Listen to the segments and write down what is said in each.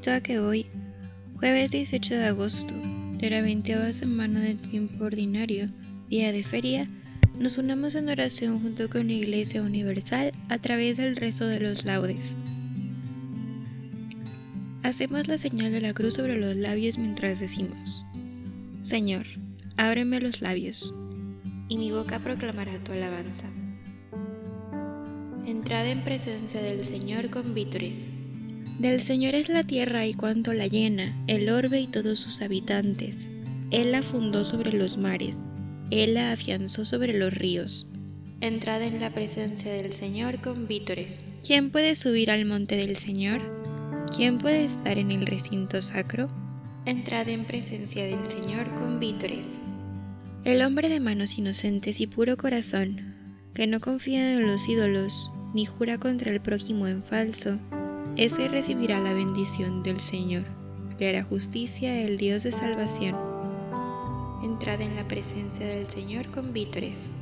Invito a que hoy, jueves 18 de agosto, de la 20 semana del tiempo ordinario, día de feria, nos unamos en oración junto con la Iglesia Universal a través del rezo de los laudes. Hacemos la señal de la cruz sobre los labios mientras decimos, Señor, ábreme los labios, y mi boca proclamará tu alabanza. Entrad en presencia del Señor con vítores del Señor es la tierra y cuanto la llena, el orbe y todos sus habitantes. Él la fundó sobre los mares, Él la afianzó sobre los ríos. Entrad en la presencia del Señor con vítores. ¿Quién puede subir al monte del Señor? ¿Quién puede estar en el recinto sacro? Entrad en presencia del Señor con vítores. El hombre de manos inocentes y puro corazón, que no confía en los ídolos, ni jura contra el prójimo en falso, ese recibirá la bendición del Señor. Le hará justicia el Dios de salvación. Entrad en la presencia del Señor con vítores.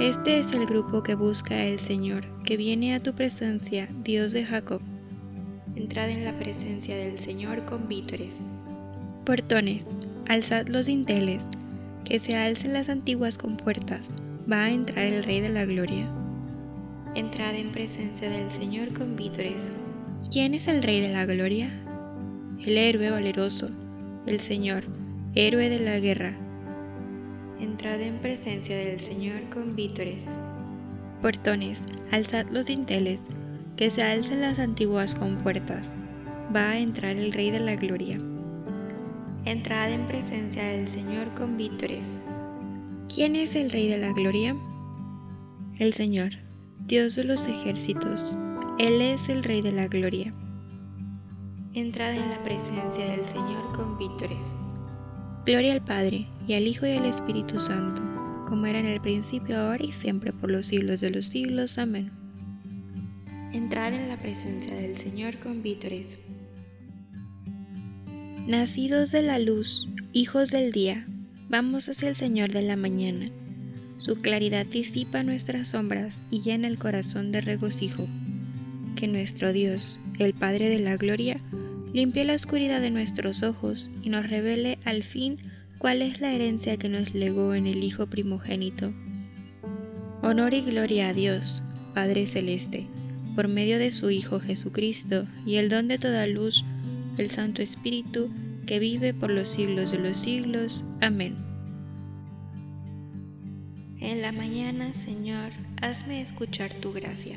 Este es el grupo que busca el Señor, que viene a tu presencia, Dios de Jacob. Entrad en la presencia del Señor con vítores. Portones, alzad los dinteles, que se alcen las antiguas compuertas, va a entrar el Rey de la Gloria. Entrad en presencia del Señor con vítores. ¿Quién es el Rey de la Gloria? El héroe valeroso, el Señor, héroe de la guerra. Entrad en presencia del Señor con vítores. Portones, alzad los dinteles, que se alcen las antiguas compuertas. Va a entrar el Rey de la Gloria. Entrad en presencia del Señor con vítores. ¿Quién es el Rey de la Gloria? El Señor, Dios de los ejércitos. Él es el Rey de la Gloria. Entrad en la presencia del Señor con vítores. Gloria al Padre, y al Hijo y al Espíritu Santo, como era en el principio, ahora y siempre, por los siglos de los siglos. Amén. Entrad en la presencia del Señor con vítores. Nacidos de la luz, hijos del día, vamos hacia el Señor de la mañana. Su claridad disipa nuestras sombras y llena el corazón de regocijo que nuestro Dios, el Padre de la Gloria, limpie la oscuridad de nuestros ojos y nos revele al fin cuál es la herencia que nos legó en el Hijo primogénito. Honor y gloria a Dios, Padre Celeste, por medio de su Hijo Jesucristo y el don de toda luz, el Santo Espíritu, que vive por los siglos de los siglos. Amén. En la mañana, Señor, hazme escuchar tu gracia.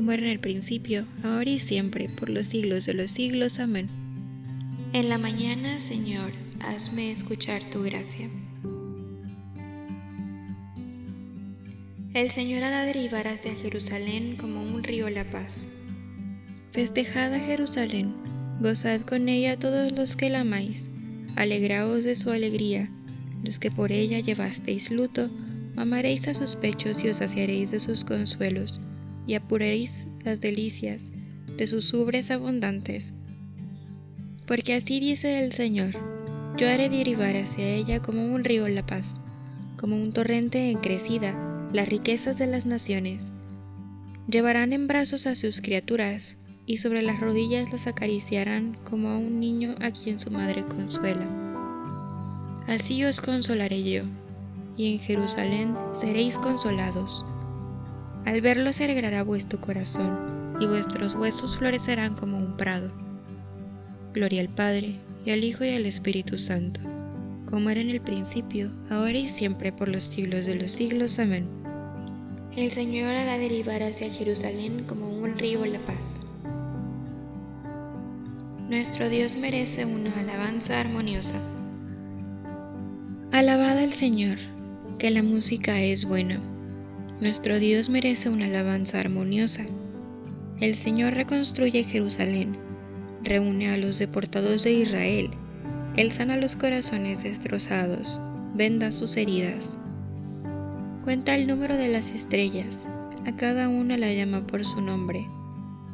como era en el principio, ahora y siempre, por los siglos de los siglos. Amén. En la mañana, Señor, hazme escuchar tu gracia. El Señor hará derivar hacia Jerusalén como un río la paz. Festejad a Jerusalén, gozad con ella todos los que la amáis, alegraos de su alegría, los que por ella llevasteis luto, amaréis a sus pechos y os saciaréis de sus consuelos, y apuraréis las delicias de sus ubres abundantes porque así dice el Señor, yo haré derivar hacia ella como un río la paz, como un torrente en crecida las riquezas de las naciones. Llevarán en brazos a sus criaturas, y sobre las rodillas las acariciarán como a un niño a quien su madre consuela. Así os consolaré yo, y en Jerusalén seréis consolados. Al verlo se alegrará vuestro corazón, y vuestros huesos florecerán como un prado. Gloria al Padre, y al Hijo y al Espíritu Santo, como era en el principio, ahora y siempre, por los siglos de los siglos. Amén. El Señor hará derivar hacia Jerusalén como un río la paz. Nuestro Dios merece una alabanza armoniosa. Alabad al Señor, que la música es buena. Nuestro Dios merece una alabanza armoniosa. El Señor reconstruye Jerusalén reúne a los deportados de Israel, Él sana los corazones destrozados, venda sus heridas. Cuenta el número de las estrellas, a cada una la llama por su nombre.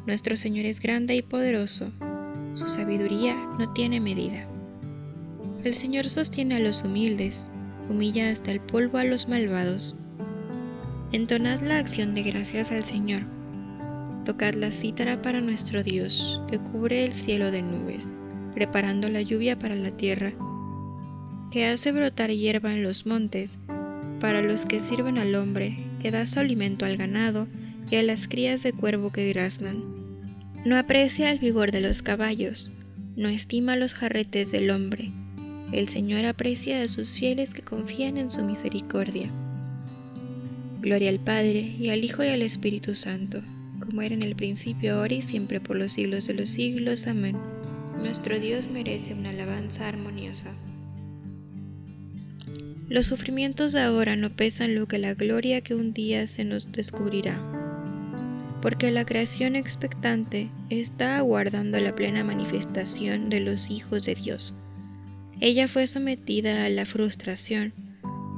Nuestro Señor es grande y poderoso, su sabiduría no tiene medida. El Señor sostiene a los humildes, humilla hasta el polvo a los malvados. Entonad la acción de gracias al Señor Tocad la cítara para nuestro Dios, que cubre el cielo de nubes, preparando la lluvia para la tierra, que hace brotar hierba en los montes, para los que sirven al hombre, que da su alimento al ganado y a las crías de cuervo que graznan. No aprecia el vigor de los caballos, no estima los jarretes del hombre. El Señor aprecia a sus fieles que confían en su misericordia. Gloria al Padre, y al Hijo y al Espíritu Santo como era en el principio, ahora y siempre, por los siglos de los siglos. Amén. Nuestro Dios merece una alabanza armoniosa. Los sufrimientos de ahora no pesan lo que la gloria que un día se nos descubrirá, porque la creación expectante está aguardando la plena manifestación de los hijos de Dios. Ella fue sometida a la frustración,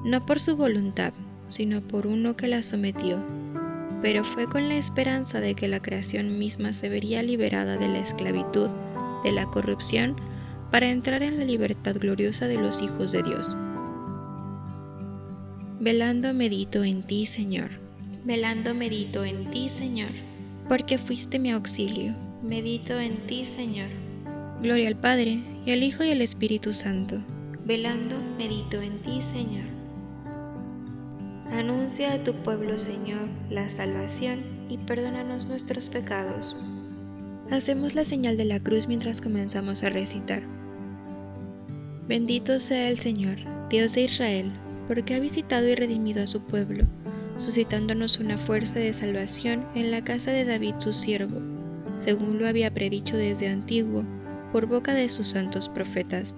no por su voluntad, sino por uno que la sometió pero fue con la esperanza de que la creación misma se vería liberada de la esclavitud, de la corrupción, para entrar en la libertad gloriosa de los hijos de Dios. Velando medito en ti, Señor. Velando medito en ti, Señor, porque fuiste mi auxilio. Medito en ti, Señor. Gloria al Padre, y al Hijo y al Espíritu Santo. Velando medito en ti, Señor. Anuncia a tu pueblo, Señor, la salvación y perdónanos nuestros pecados. Hacemos la señal de la cruz mientras comenzamos a recitar. Bendito sea el Señor, Dios de Israel, porque ha visitado y redimido a su pueblo, suscitándonos una fuerza de salvación en la casa de David su siervo, según lo había predicho desde antiguo, por boca de sus santos profetas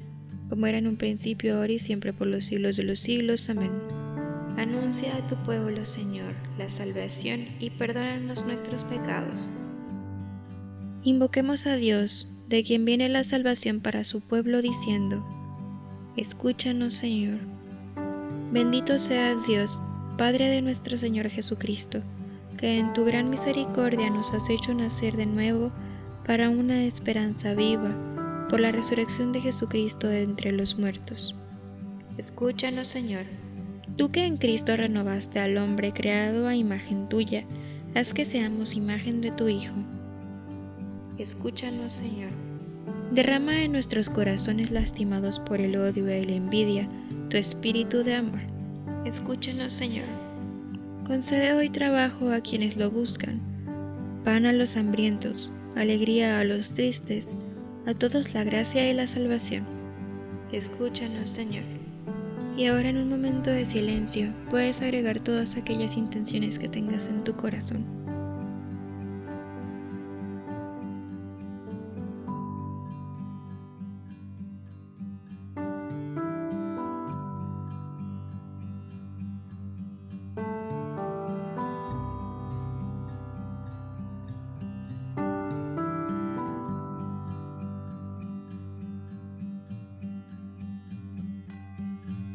como era en un principio, ahora y siempre por los siglos de los siglos. Amén. Anuncia a tu pueblo, Señor, la salvación y perdónanos nuestros pecados. Invoquemos a Dios, de quien viene la salvación para su pueblo, diciendo, Escúchanos, Señor. Bendito seas Dios, Padre de nuestro Señor Jesucristo, que en tu gran misericordia nos has hecho nacer de nuevo para una esperanza viva por la resurrección de Jesucristo de entre los muertos. Escúchanos, Señor. Tú que en Cristo renovaste al hombre creado a imagen tuya, haz que seamos imagen de tu Hijo. Escúchanos, Señor. Derrama en nuestros corazones lastimados por el odio y la envidia tu espíritu de amor. Escúchanos, Señor. Concede hoy trabajo a quienes lo buscan, pan a los hambrientos, alegría a los tristes, a todos la gracia y la salvación. Escúchanos, Señor. Y ahora en un momento de silencio puedes agregar todas aquellas intenciones que tengas en tu corazón.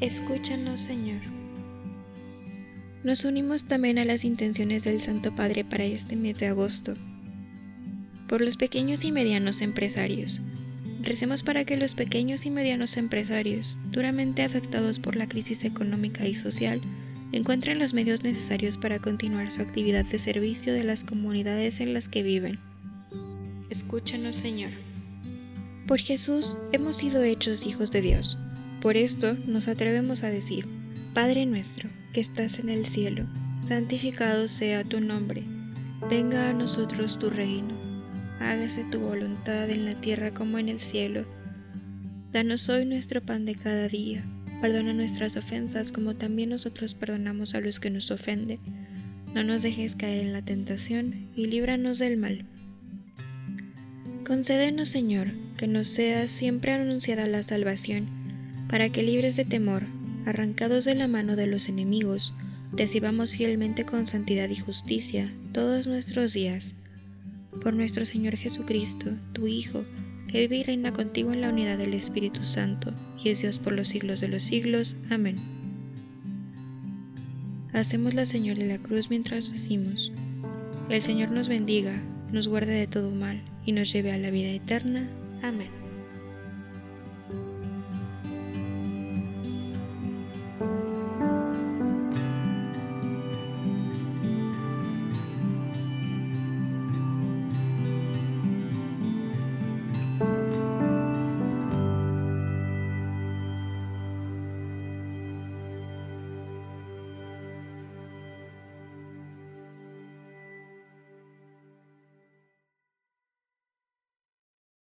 Escúchanos, Señor. Nos unimos también a las intenciones del Santo Padre para este mes de agosto. Por los pequeños y medianos empresarios. Recemos para que los pequeños y medianos empresarios, duramente afectados por la crisis económica y social, encuentren los medios necesarios para continuar su actividad de servicio de las comunidades en las que viven. Escúchanos, Señor. Por Jesús hemos sido hechos hijos de Dios por esto nos atrevemos a decir, Padre nuestro, que estás en el cielo, santificado sea tu nombre, venga a nosotros tu reino, hágase tu voluntad en la tierra como en el cielo. Danos hoy nuestro pan de cada día, perdona nuestras ofensas como también nosotros perdonamos a los que nos ofenden. No nos dejes caer en la tentación y líbranos del mal. Concédenos, Señor, que nos sea siempre anunciada la salvación para que libres de temor, arrancados de la mano de los enemigos, recibamos fielmente con santidad y justicia todos nuestros días. Por nuestro Señor Jesucristo, tu Hijo, que vive y reina contigo en la unidad del Espíritu Santo, y es Dios por los siglos de los siglos. Amén. Hacemos la señal de la cruz mientras decimos, el Señor nos bendiga, nos guarde de todo mal, y nos lleve a la vida eterna. Amén.